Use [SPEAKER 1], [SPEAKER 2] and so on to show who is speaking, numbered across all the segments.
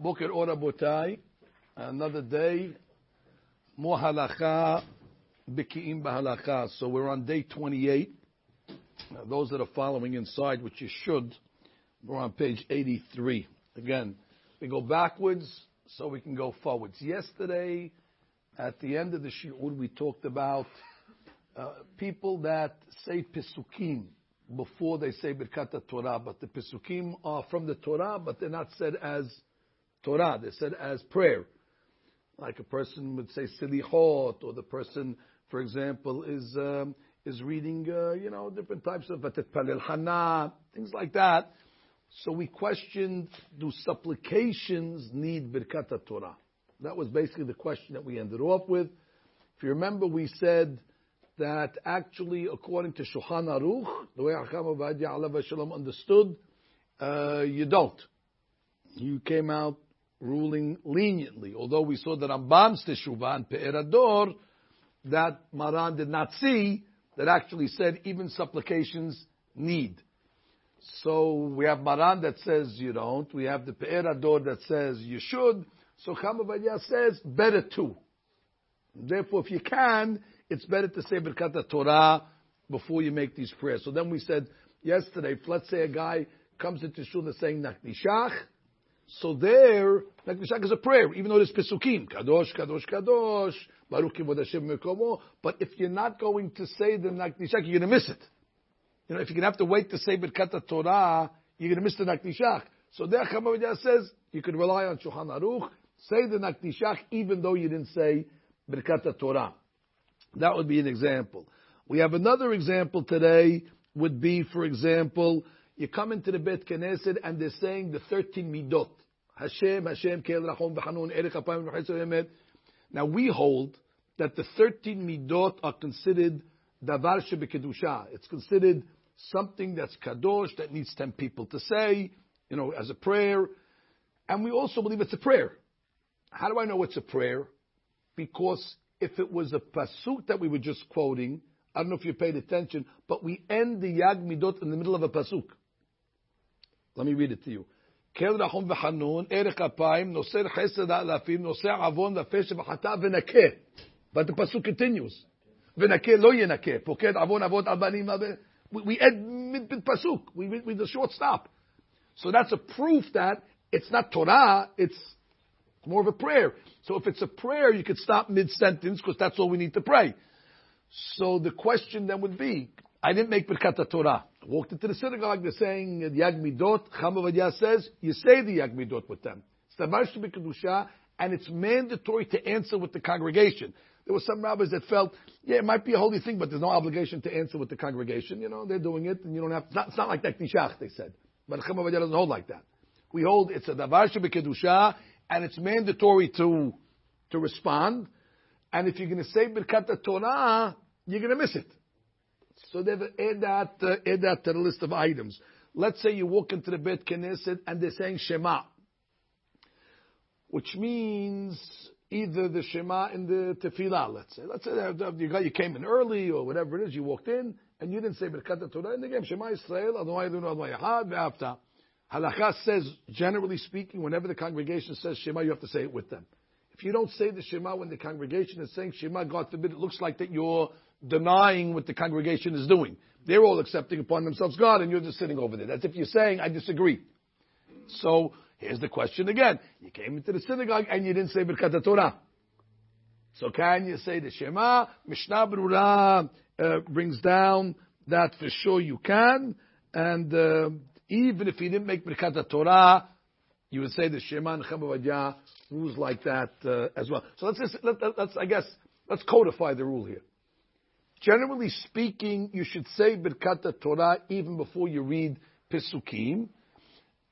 [SPEAKER 1] Boker Ora Botai. Another day. More halacha. Biki'im b'halacha. So we're on day 28. Now, those that are following inside, which you should, we're on page 83. Again, we go backwards so we can go forwards. Yesterday, at the end of the shiur, we talked about uh, people that say pisukim before they say Birkat Torah, but the Pesukim are from the Torah, but they're not said as Torah, they're said as prayer. Like a person would say Silichot, or the person, for example, is um, is reading, uh, you know, different types of Palel Hana, things like that. So we questioned, do supplications need Birkat Torah? That was basically the question that we ended off with. If you remember, we said that actually, according to Shulchan Aruch, the way Acham Avadia Alav Shalom understood, uh, you don't. You came out ruling leniently, although we saw that Rambam's Teshuvah and Pe'er HaDor, that Maran did not see, that actually said even supplications need. So we have Maran that says you don't. We have the Pe'er HaDor that says you should. So Chamavadia says better too. Therefore, if you can, it's better to say Birkat Torah before you make these prayers. So then we said yesterday, let's say a guy comes into shul and saying Nakdishach, so there, Nakdishach is a prayer, even though it is Pesukim, Kadosh, Kadosh, Kadosh, but if you're not going to say the Nakdishach, you're going to miss it. You know, if you're going to have to wait to say Birkat Torah, you're going to miss the Nakdishach. So there, Chamavadia says, you can rely on Shulchan Aruch, say the Nakdishach, even though you didn't say Birkat Torah. That would be an example. We have another example today would be, for example, you come into the Bet Knesset and they're saying the 13 midot. Hashem, Hashem, Kel, Rachom, V'chanun, Erech, Apayim, Now we hold that the 13 midot are considered davar shebekedusha. It's considered something that's kadosh, that needs 10 people to say, you know, as a prayer. And we also believe it's a prayer. How do I know it's a prayer? Because if it was a pasuk that we were just quoting, I don't know if you paid attention, but we end the Yag Midot in the middle of a pasuk. Let me read it to you. Kel rachum v'hanun, erech apayim, noser chesed alafim, noser avon v'feshe v'chata v'nakeh. But the pasuk continues. V'nakeh lo yenakeh. Poked avon avot abanim. We end mid pasuk. We with the short stop. So that's a proof that it's not Torah, it's more of a prayer. So if it's a prayer, you could stop mid-sentence because that's all we need to pray. So the question then would be, I didn't make Birkat Torah. Walked into the synagogue, they're saying the Yag Midot. Chamavadia says, you say the Yag Midot with them. It's the Kedusha, and it's mandatory to answer with the congregation. There were some rabbis that felt, yeah, it might be a holy thing, but there's no obligation to answer with the congregation. You know, they're doing it, and you don't have. Not, it's not like that nishach, they said. But Chamavadia doesn't hold like that. We hold it's a davar kedusha, and it's mandatory to to respond. And if you're going to say Birkat Torah, you're going to miss it. So they've add that uh, add that to the list of items. Let's say you walk into the Bet Knesset and they're saying Shema, which means either the Shema in the Tefillah. Let's say, let's say you got you came in early or whatever it is, you walked in and you didn't say Birkat Torah in the game. Shema Yisrael, Adonai Adonai Echad, Ve'afta. Halakha says, generally speaking, whenever the congregation says Shema, you have to say it with them. If you don't say the Shema when the congregation is saying Shema, God forbid, it looks like that you're denying what the congregation is doing. They're all accepting upon themselves God, and you're just sitting over there. That's if you're saying, I disagree. So, here's the question again. You came into the synagogue and you didn't say Birkat Torah. So can you say the Shema? Mishnah Berurah uh, brings down that for sure you can, and uh, even if he didn't make Birkat Torah, you would say the Shema and Chamavadia rules like that uh, as well. So let's, just, let, let's, I guess, let's codify the rule here. Generally speaking, you should say Birkat Torah even before you read Pesukim,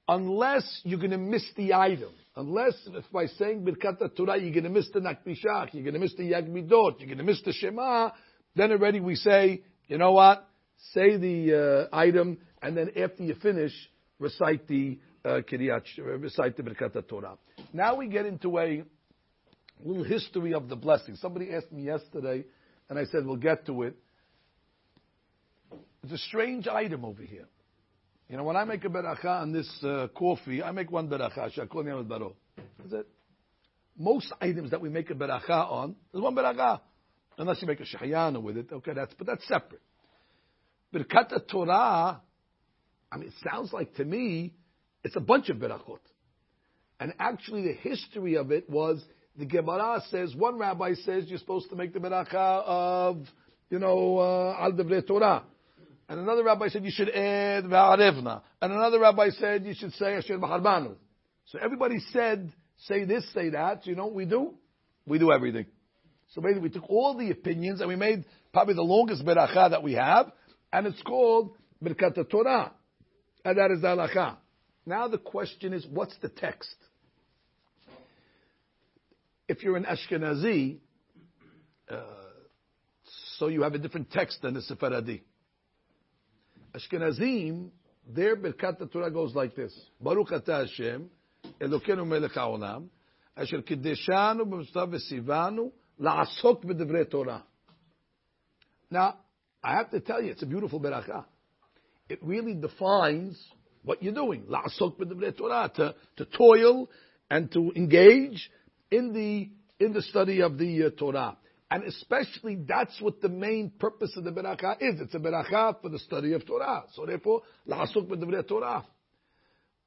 [SPEAKER 1] unless you're going to miss the item. Unless if by saying Birkat Torah you're going to miss the Nakdishach, you're going to miss the Yagmidot, you're going to miss the Shema, then already we say, you know what? Say the uh, item and then after you finish, recite the uh, Kiryat, recite the Birkat Torah. Now we get into a little history of the blessing. Somebody asked me yesterday, and I said we'll get to it. It's a strange item over here. You know, when I make a beracha on this uh, coffee, I make one beracha, shakol niyam baro. That's it. Most items that we make a beracha on, there's one beracha. Unless you make a shahayana with it, okay, that's, but that's separate. Birkat Torah, I mean, it sounds like to me, it's a bunch of berachot. And actually the history of it was, the Gemara says, one rabbi says you're supposed to make the beracha of, you know, uh, al uh, Torah. And another rabbi said you should add Va'arevna. And another rabbi said you should say Asher Baharbanu. So everybody said, say this, say that. You know what we do? We do everything. So basically we took all the opinions and we made probably the longest beracha that we have, and it's called Birkat Torah. And that is the halacha. Now the question is, what's the text? If you're an Ashkenazi, uh, so you have a different text than the Sephardi. Ashkenazim, their Birkat Torah goes like this: Baruch Ata Hashem, Elokeinu Melech Haolam, Asher Kiddeshanu b'Mitzvah v'Sivanu la'asok b'Divrei Torah. Now, I have to tell you, it's a beautiful beracha. It really defines what you're doing. La'asok b'Divrei Torah, to, to toil and to engage in the in the study of the uh, Torah. And especially that's what the main purpose of the beracha is. It's a beracha for the study of Torah. So therefore, la'asuk b'divrei Torah.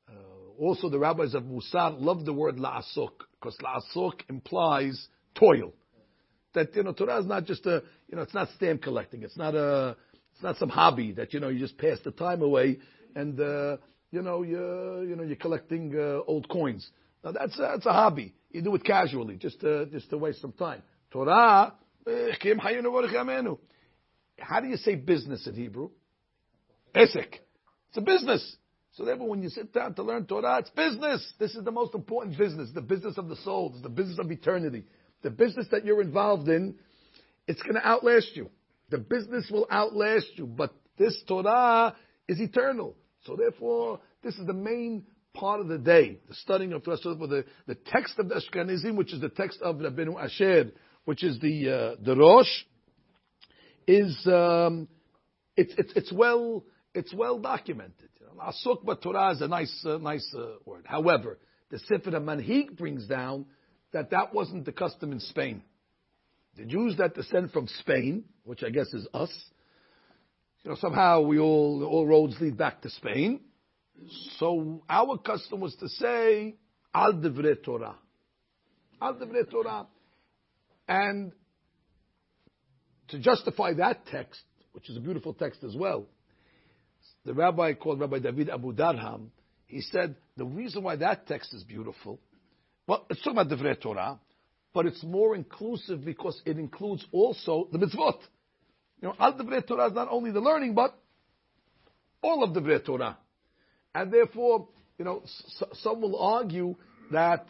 [SPEAKER 1] Uh, also, the rabbis of Musar love the word la'asuk because la'asuk implies toil. That you know, Torah is not just a you know, it's not stamp collecting. It's not a it's not some hobby that you know you just pass the time away and uh, you know you you know you're collecting uh, old coins. Now that's a, that's a hobby. You do it casually, just to, just to waste some time. Torah, eh, how do you say business in Hebrew? Esek. It's a business. So therefore, when you sit down to learn Torah, it's business. This is the most important business, the business of the soul, it's the business of eternity. The business that you're involved in, it's going to outlast you. The business will outlast you, but this Torah is eternal. So therefore, this is the main part of the day, the studying of Torah. The, the text of the Ashkenazim, which is the text of Rabbeinu Asher, which is the uh, the Rosh, is um, it's it's it's well it's well documented. Asuk Torah is a nice uh, nice uh, word. However, the Sefer Manhig brings down that that wasn't the custom in Spain. The Jews that descend from Spain, which I guess is us, you know, somehow we all all roads lead back to Spain. So our custom was to say al divrei Torah, al divrei Torah. And to justify that text, which is a beautiful text as well, the rabbi called Rabbi David Abu Darham, he said the reason why that text is beautiful, well, it's talking about Divrei Torah, but it's more inclusive because it includes also the mitzvot. You know, Al Divrei Torah is not only the learning, but all of Divrei Torah. And therefore, you know, some will argue that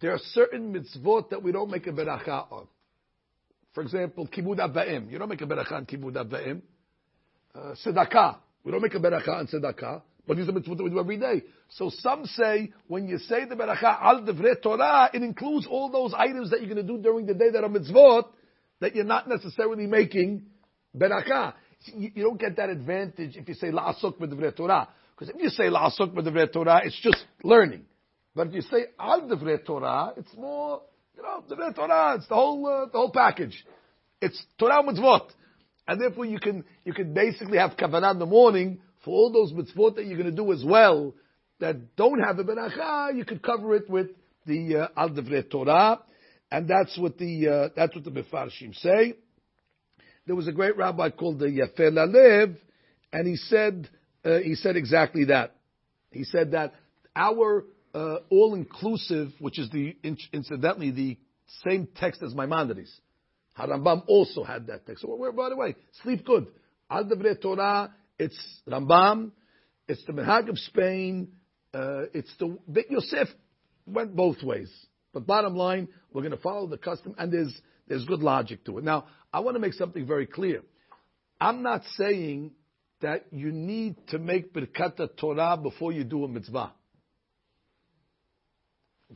[SPEAKER 1] there are certain mitzvot that we don't make a beracha on. For example, kibud avim. You don't make a beracha on kibud avim. Uh. We don't make a beracha on tzedakah. But these are mitzvot that we do every day. So some say when you say the beracha al devre Torah, it includes all those items that you're going to do during the day that are mitzvot that you're not necessarily making beracha. You, don't get that advantage if you say la'asuk b'devre Torah. Because if you say la'asuk b'devre Torah, it's just learning. But if you say al divrei Torah, it's more, you know, divrei Torah. It's the whole uh, the whole package. It's Torah mitzvot, and therefore you can you can basically have kavanah in the morning for all those mitzvot that you're going to do as well that don't have a beracha. You could cover it with the uh, al divrei Torah, and that's what the uh, that's what the mefarshim say. There was a great rabbi called the Yafeh Lalev, and he said uh, he said exactly that. He said that our uh, all inclusive, which is the incidentally the same text as Maimonides. Harambam also had that text. So, by the way, sleep good. Al Devre Torah, it's Rambam, it's the Minhag of Spain, uh, it's the Beit Yosef went both ways. But bottom line, we're going to follow the custom, and there's there's good logic to it. Now, I want to make something very clear. I'm not saying that you need to make Birkat Torah before you do a mitzvah.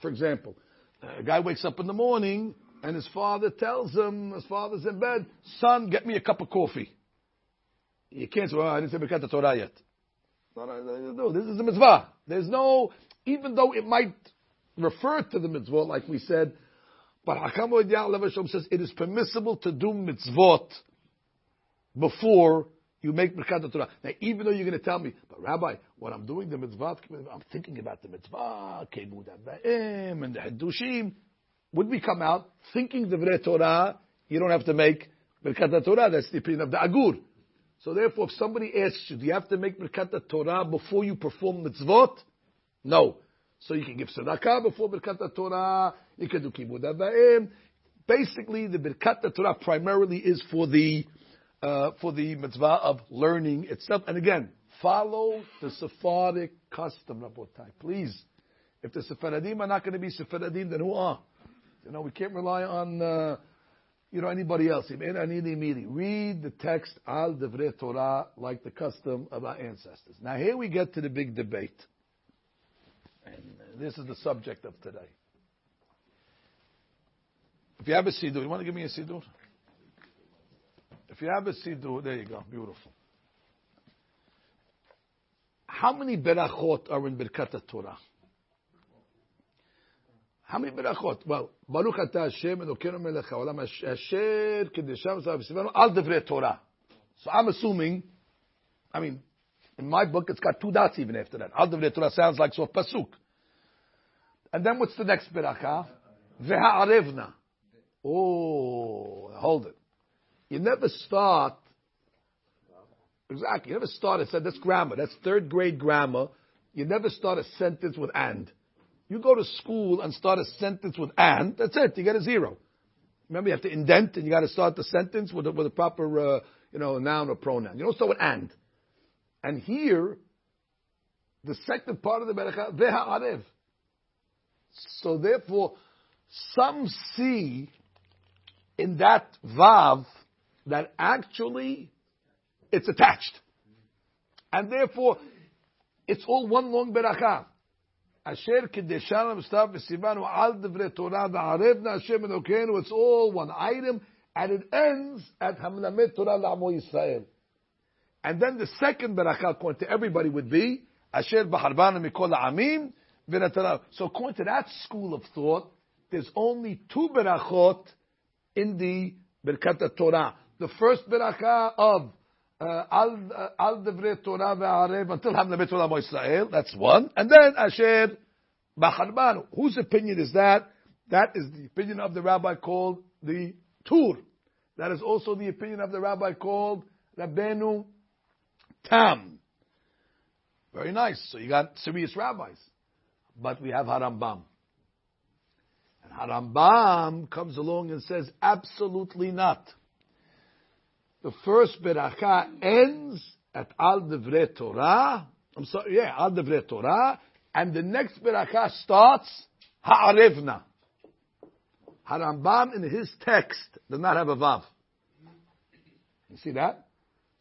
[SPEAKER 1] For example, a guy wakes up in the morning and his father tells him, his father's in bed, son, get me a cup of coffee. You can't say, well, I didn't say Birkat Torah yet. No, no, no, this is a mitzvah. There's no, even though it might refer to the mitzvah, like we said, but Hakam Levashom says it is permissible to do mitzvot before you make Birkat Torah. Now, even though you're going to tell me, but Rabbi, when I'm doing the mitzvah, I'm thinking about the mitzvah, Kebud and the Hadushim. Would we come out thinking the Torah? You don't have to make Birkat Torah. That's the opinion of the Agur. So therefore, if somebody asks you, do you have to make Birkat Torah before you perform mitzvot? No. So you can give tzedakah before Birkat Torah. You can do Kibud Avayim. Basically, the Birkat Torah primarily is for the uh, for the mitzvah of learning itself. And again, follow the Sephardic custom, Rabotai. Please. If the Sephardim are not going to be Sephardim, then who are? You know, we can't rely on, uh, you know, anybody else. Read the text, al devre Torah, like the custom of our ancestors. Now here we get to the big debate. And this is the subject of today. If you have a siddur, you want to give me a siddur? If you have a siddur, there you go, beautiful. How many berachot are in Birkat Torah? How many berachot? Well, Baruch Ata Hashem Elokeinu Melech Haolam Asher Kedesham V'Sivanu Al Torah. So I'm assuming, I mean, in my book it's got two dots even after that. Al Torah sounds like so pasuk. And then what's the next beracha? Ve'arevna. Oh, hold it. You never start. Exactly. You never start. I said that's grammar. That's third grade grammar. You never start a sentence with and. You go to school and start a sentence with and. That's it. You get a zero. Remember, you have to indent and you got to start the sentence with a, with a proper, uh, you know, noun or pronoun. You don't start with and. And here, the second part of the beracha, ve'ha'arev. So therefore, some see in that vav that actually it's attached. And therefore, it's all one long beracha. Asher kedeshana b'stav v'sivanu al devre Torah v'arevna Hashem Elokeinu. It's all one item, and it ends at Hamlamet Torah la'amo Yisrael. And then the second beracha, according to everybody, would be Asher b'harbanu mikol ha'amim v'natarav. So according to that school of thought, there's only two berachot in the Birkat Torah the first beracha of uh, al uh, devre Torah ve'arev until Hamle Torah Israel. That's one, and then Asher Bacharbanu. Whose opinion is that? That is the opinion of the rabbi called the Tur. That is also the opinion of the rabbi called Rabbeinu Tam. Very nice. So you got serious rabbis. But we have Harambam. And Harambam comes along and says, absolutely not the first beracha ends at Al Devre Torah. I'm sorry, yeah, Al Devre Torah, and the next beracha starts Ha'arevna. Harambam in his text does not have a vav. You see that?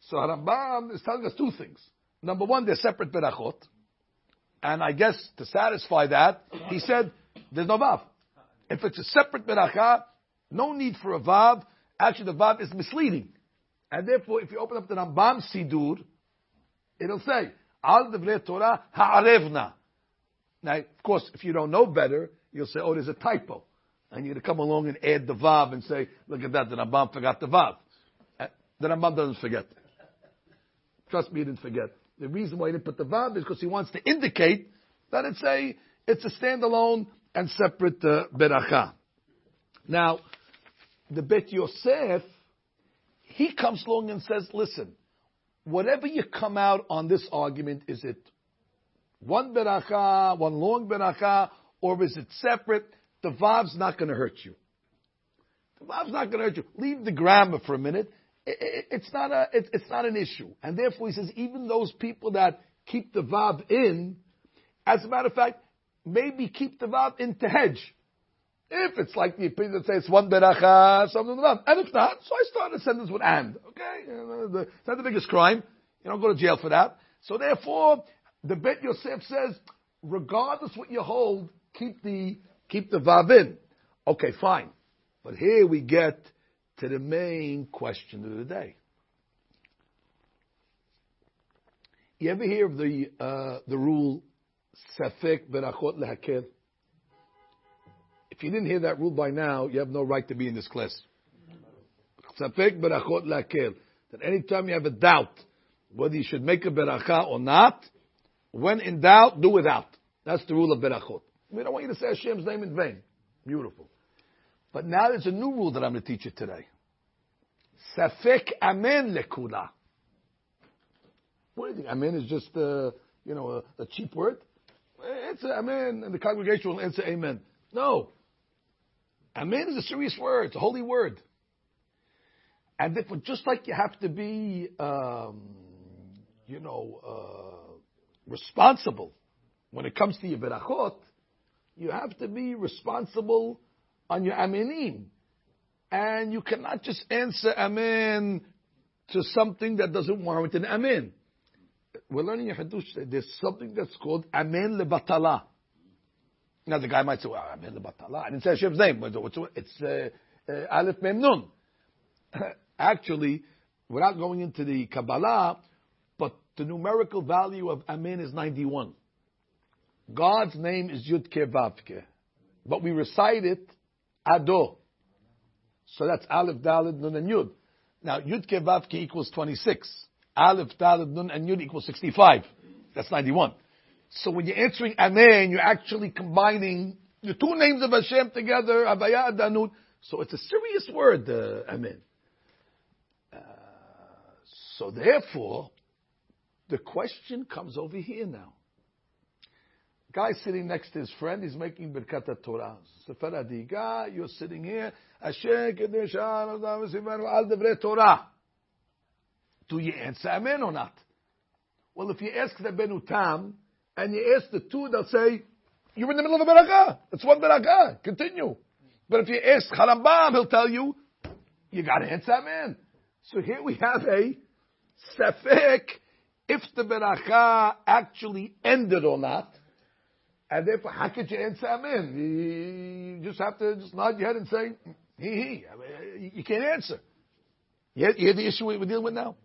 [SPEAKER 1] So Harambam is telling us two things. Number one, they're separate berachot. And I guess to satisfy that, he said, there's no vav. If it's a separate beracha, no need for a vav. Actually, the vav is misleading. And therefore, if you open up the Rambam Sidur, it'll say, Al Devre Torah Ha'arevna. Now, of course, if you don't know better, you'll say, oh, there's a typo. And you're going to come along and add the Vav and say, look at that, the Rambam forgot the Vav. Uh, the Rambam doesn't forget. Trust me, he didn't forget. The reason why he didn't put the Vav is because he wants to indicate that it's a, it's a standalone and separate uh, beracha. Now, the Bet Yosef he comes along and says, listen, whatever you come out on this argument, is it one beracha, one long beracha, or is it separate? The vav's not going to hurt you. The vav's not going to hurt you. Leave the grammar for a minute. It's not a, it's not an issue. And therefore he says, even those people that keep the vav in, as a matter of fact, maybe keep the vav in to hedge. If it's like the opinion that says one beracha, something like. And if not, so I start a sentence with and. Okay? It's not the biggest crime. You don't go to jail for that. So therefore, the Bet Yosef says, regardless what you hold, keep the, keep the vav in. Okay, fine. But here we get to the main question of the day. You ever hear of the uh, the rule safek berachot lehakel? If you didn't hear that rule by now, you have no right to be in this class. Safek berachot lehakel. That anytime you have a doubt whether you should make a beracha or not, when in doubt, do without. That's the rule of berachot. We don't want you to say Hashem's name in vain. Beautiful. But now there's a new rule that I'm going to teach you today. Safek amen lekula. What do you think? Amen is just, uh, you know, a, a, cheap word? It's a amen, and the congregation will answer amen. No. Amen is a serious word. It's a holy word. And therefore, just like you have to be, um, you know, uh, responsible when it comes to your berachot, you have to be responsible on your amenim. And you cannot just answer amen to something that doesn't warrant an amen. We're learning in Hadush there's something that's called amen lebatala. Now the guy might say, well, amen lebatala. I didn't say Hashem's name. It's uh, uh, Aleph Mem Nun. Actually, without going into the Kabbalah, but the numerical value of amen is 91. God's name is Yud Vavke. But we recite it Ado. So that's Aleph, Dalid, Nun, and Yud. Now, Yud Vavke equals 26. Aleph, Dalid, Nun, and Yud equals 65. That's 91. So when you're answering Amen, you're actually combining the two names of Hashem together, Abaya, Danut. So it's a serious word, uh, Amen. Uh, so therefore, the question comes over here now. Guy sitting next to his friend, he's making Birkat Torah. Sefer Adiga, you're sitting here. Asher Kedeshan Al Torah. Do you answer Amen or not? Well, if you ask the Benutam, and you ask the two, they'll say, you're in the middle of a Barakah. It's one Barakah. Continue. But if you ask Harambam, he'll tell you, you gotta answer Amen. So here we have a Safek, if the Barakah actually ended or not, and therefore, how could you answer amen? You just have to just nod your head and say, he, he. I mean, you can't answer. You hear, the issue we're dealing with now?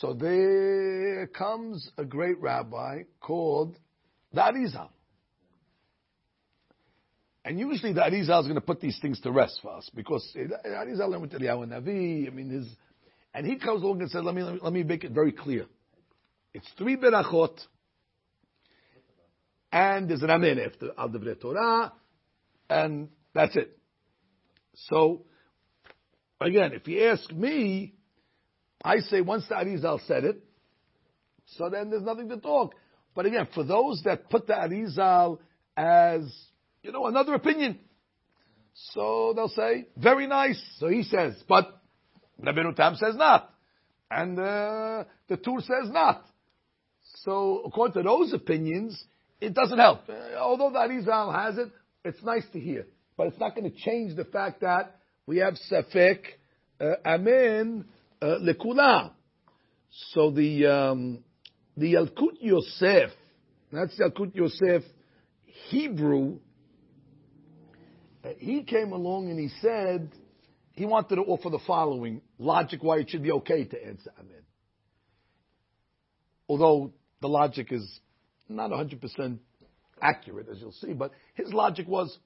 [SPEAKER 1] So there comes a great rabbi called the Arizal. And usually the Arizal is going to put these things to rest for us because Arizal learned with Eliyahu Navi. I mean, his, and he comes along and says, let me, let me make it very clear. It's three berachot and there's an amen after al devre Torah, and that's it. So, again, if you ask me, I say once the Arizal said it, so then there's nothing to talk. But again, for those that put the Arizal as, you know, another opinion, so they'll say, very nice. So he says, but Rabbeinu Tam says not. And uh, the Tur says not. So according to those opinions, it doesn't help. Uh, although the Arizal has it, it's nice to hear. But it's not going to change the fact that we have Safek, uh, Amen, uh, Lekula. So the, um, the Yalkut Yosef, that's the Yalkut Yosef, Hebrew, uh, he came along and he said, he wanted to offer the following logic why it should be okay to answer Amen. Although the logic is not 100% accurate, as you'll see, but his logic was,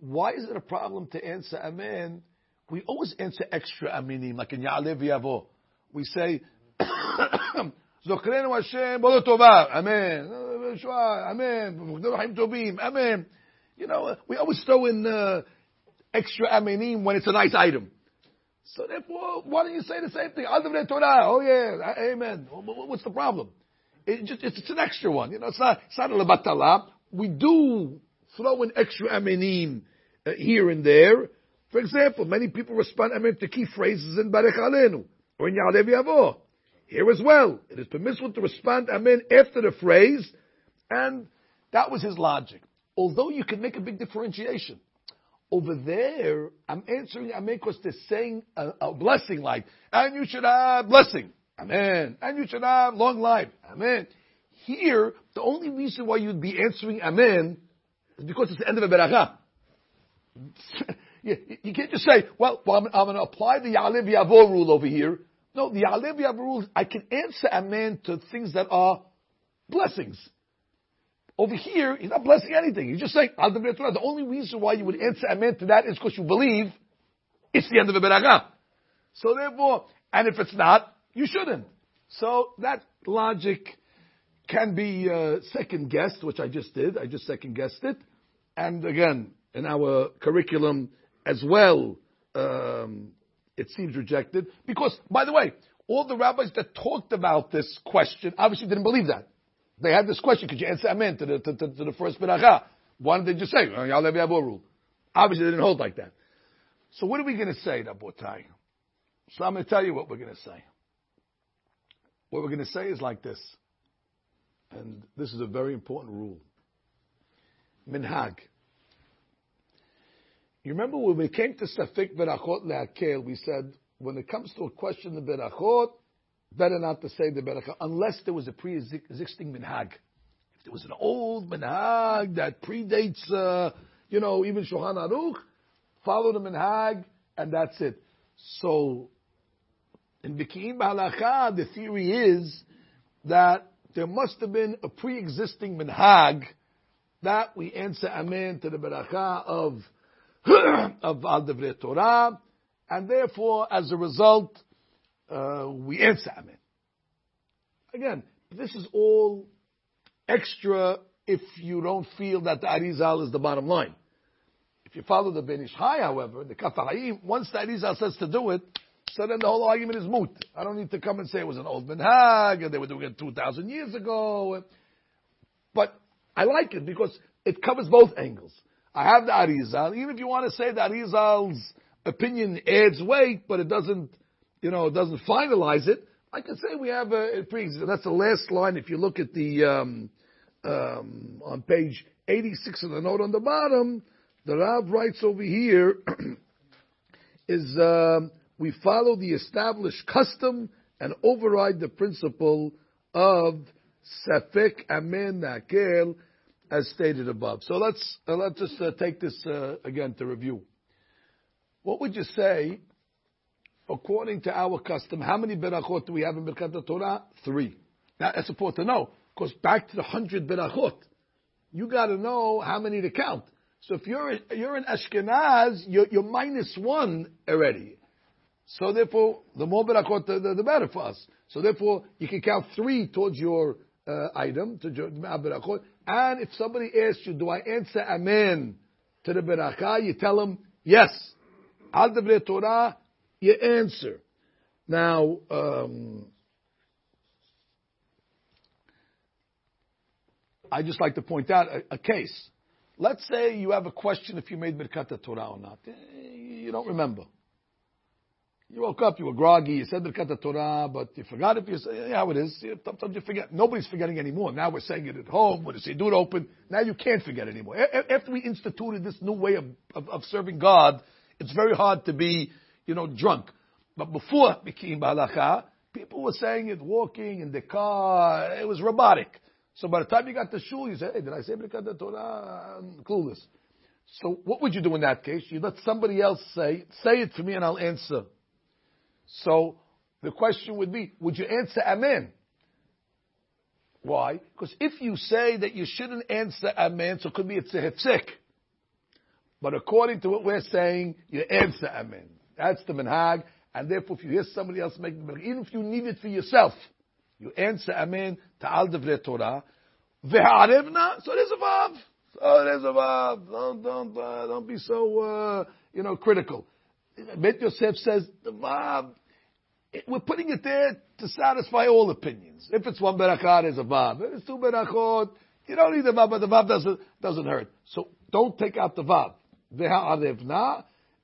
[SPEAKER 1] why is it a problem to answer Amen? We always answer extra Aminim, like in Ya'alev Yavo. We say, Zokrenu Hashem, Tova, Amen. Amen. Tobim, Amen. You know, we always throw in uh, extra Aminim when it's a nice item. So therefore, why don't you say the same thing? Torah. Oh yeah, Amen. What's the problem? It just, it's, an extra one. You know, it's not, it's not a lebatala. We do throw in extra amenim uh, here and there. For example, many people respond amen to key phrases in Barech Alenu or in Ya'alev Yavo. Here as well, it is permissible to respond amen after the phrase, and that was his logic. Although you can make a big differentiation. Over there, I'm answering amen because they're saying a, a blessing like, and you should have blessing. Amen. And you should have long life. Amen. Here, the only reason why you'd be answering Amen is because it's the end of a beracha. you, can't just say, well, well I'm, I'm going to apply the Ya'alev Yavo rule over here, No, the Alev Yav rule, I can answer amen to things that are blessings. Over here, he's not blessing anything. He's just saying. The only reason why you would answer amen to that is because you believe it's the end of the beracha. So therefore, and if it's not, you shouldn't. So that logic can be uh, second guessed, which I just did. I just second guessed it. And again, in our curriculum as well, um, it seems rejected. Because, by the way, all the rabbis that talked about this question obviously didn't believe that. They had this question, could you answer amen to the, to, to, to the first beracha? Why did they just say, Ya'alev oh, rule? Obviously they didn't hold like that. So what are we going to say, Rabotai? So I'm going to tell you what we're going to say. What we're going to say is like this. And this is a very important rule. Minhag. You remember when we came to Safik Berachot Le'akel, we said, when it comes to a question of Berachot, better not to say the beracha unless there was a pre-existing minhag. If there was an old minhag that predates, uh, you know, even Shulchan Aruch, follow the minhag and that's it. So, in Biki'im Halacha, the theory is that there must have been a pre-existing minhag that we answer amen to the beracha of of Al Torah, and therefore, as a result, uh, we answer Amen. Again, this is all extra if you don't feel that the Arizal is the bottom line. If you follow the Ben Ish Chai, however, the Kaf HaChaim, once the Arizal says to do it, so then the whole argument is moot. I don't need to come and say it was an old minhag and they were doing it 2,000 years ago. But I like it because it covers both angles. I have the Arizal. Even if you want to say the Arizal's opinion adds weight, but it doesn't you know, it doesn't finalize it, I can say we have a, a That's the last line. If you look at the um, um, on page 86 of the note on the bottom, the Rav writes over here is um, we follow the established custom and override the principle of safek amen nakel as stated above. So let's uh, let's just uh, take this uh, again to review. What would you say according to our custom, how many berachot do we have in Birkat Torah? Three. Now, that's important to know, because back to the hundred berachot, you got to know how many to count. So if you're you're in Ashkenaz, you're, you're minus one already. So therefore, the more berachot, the, the, the, better for us. So therefore, you can count three towards your uh, item to your berachot. And if somebody asks you, do I answer amen to the beracha? You tell them yes. Al Torah you answer. Now, um, I just like to point out a, a, case. Let's say you have a question if you made Birkat Torah or not. You don't remember. You woke up, you were groggy, you said Birkat Torah, but you forgot if you say, yeah, how it is. Sometimes you forget. Nobody's forgetting anymore. Now we're saying it at home, when the do it open. Now you can't forget anymore. After we instituted this new way of, of, of serving God, it's very hard to be you know, drunk. But before Biki'im B'halacha, people were saying it walking in the car. It was robotic. So by the time you got to shul, you say, hey, did I say Birkat Torah? I'm clueless. So what would you do in that case? You let somebody else say, say it to me and I'll answer. So the question would be, would you answer Amen? Why? Because if you say that you shouldn't answer Amen, so it could be it's a hefsek. But according to what we're saying, you answer Amen. That's the minhag. And therefore, if you hear somebody else make the even if you need it for yourself, you answer Amen to al devre Torah. Ve'arevna, so there's a vav. So there's a vav. Don't, don't, uh, don't be so, uh, you know, critical. Bet Yosef says, the vav, we're putting it there to satisfy all opinions. If it's one berakah, there's a vav. If it's two berakot, you don't need the vav, but the vav doesn't, doesn't hurt. So don't take out the vav.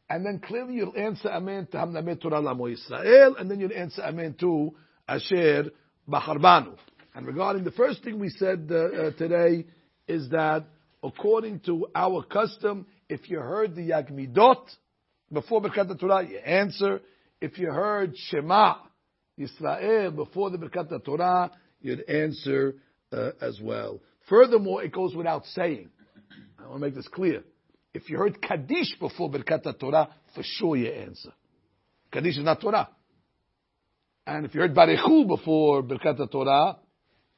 [SPEAKER 1] And then clearly you'll answer Amen to Hamnamet Torah Lamo Yisrael, and then you'll answer Amen to Asher Bacharbanu. And regarding the first thing we said uh, uh, today is that according to our custom, if you heard the Yagmidot before Birkat Torah, you answer. If you heard Shema Yisrael before the Birkat Torah, you'd answer uh, as well. Furthermore, it goes without saying. I want to make this clear. If you heard Kaddish before Birkat Torah, for sure you answer. Kaddish is not Torah. And if you heard Barichu before Birkat Torah,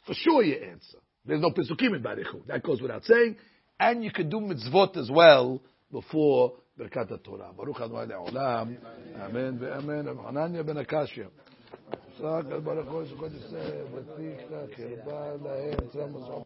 [SPEAKER 1] for sure you answer. There's no Pesukim in Barichu. That goes without saying. And you could do mitzvot as well before Birkat Torah. Baruch Adonai Le'olam. Amen ve'amen. Hananya ben Akashia. Baruch Hu,